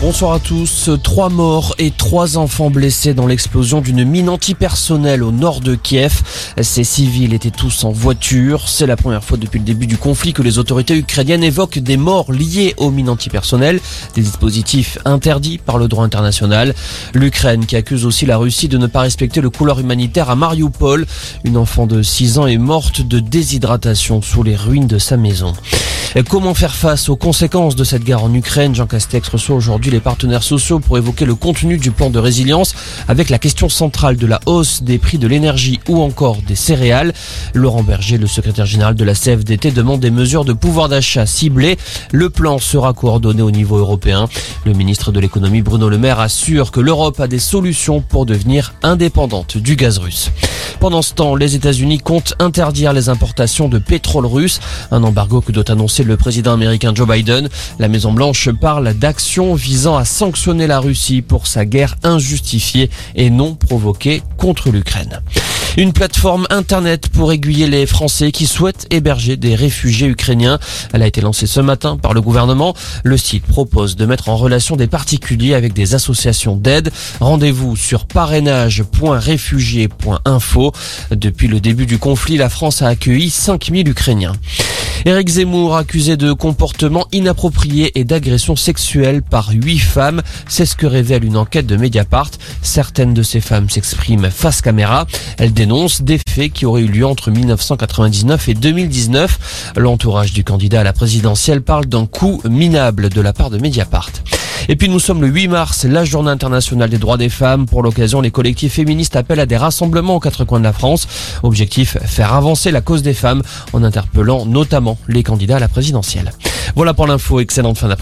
Bonsoir à tous. Trois morts et trois enfants blessés dans l'explosion d'une mine antipersonnelle au nord de Kiev. Ces civils étaient tous en voiture. C'est la première fois depuis le début du conflit que les autorités ukrainiennes évoquent des morts liées aux mines antipersonnelles, des dispositifs interdits par le droit international. L'Ukraine qui accuse aussi la Russie de ne pas respecter le couloir humanitaire à Mariupol. Une enfant de 6 ans est morte de déshydratation sous les ruines de sa maison. Comment faire face aux conséquences de cette guerre en Ukraine? Jean Castex reçoit aujourd'hui les partenaires sociaux pour évoquer le contenu du plan de résilience avec la question centrale de la hausse des prix de l'énergie ou encore des céréales. Laurent Berger, le secrétaire général de la CFDT, demande des mesures de pouvoir d'achat ciblées. Le plan sera coordonné au niveau européen. Le ministre de l'économie Bruno Le Maire assure que l'Europe a des solutions pour devenir indépendante du gaz russe. Pendant ce temps, les États-Unis comptent interdire les importations de pétrole russe, un embargo que doit annoncer le président américain Joe Biden. La Maison Blanche parle d'actions visant à sanctionner la Russie pour sa guerre injustifiée et non provoquée contre l'Ukraine. Une plateforme internet pour aiguiller les Français qui souhaitent héberger des réfugiés ukrainiens. Elle a été lancée ce matin par le gouvernement. Le site propose de mettre en relation des particuliers avec des associations d'aide. Rendez-vous sur parrainage.réfugiés.info. Depuis le début du conflit, la France a accueilli 5000 Ukrainiens. Éric Zemmour accusé de comportement inapproprié et d'agression sexuelle par huit femmes. C'est ce que révèle une enquête de Mediapart. Certaines de ces femmes s'expriment face caméra. Elles dénoncent des faits qui auraient eu lieu entre 1999 et 2019. L'entourage du candidat à la présidentielle parle d'un coup minable de la part de Mediapart. Et puis nous sommes le 8 mars, la journée internationale des droits des femmes. Pour l'occasion, les collectifs féministes appellent à des rassemblements aux quatre coins de la France. Objectif, faire avancer la cause des femmes en interpellant notamment les candidats à la présidentielle. Voilà pour l'info, excellente fin d'après-midi.